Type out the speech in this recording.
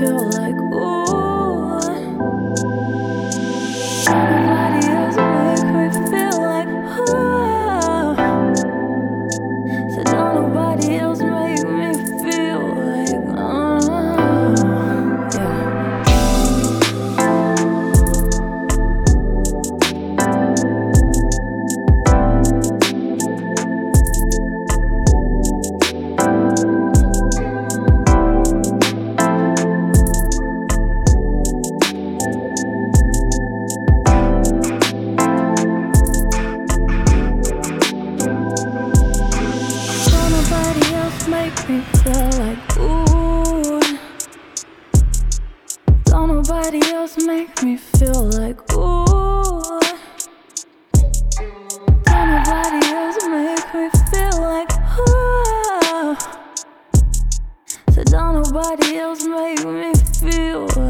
feel like ooh. body else make me feel like ooh. Don't nobody else make me feel like ooh. Don't nobody else make me feel like ooh. So don't nobody else make me feel like.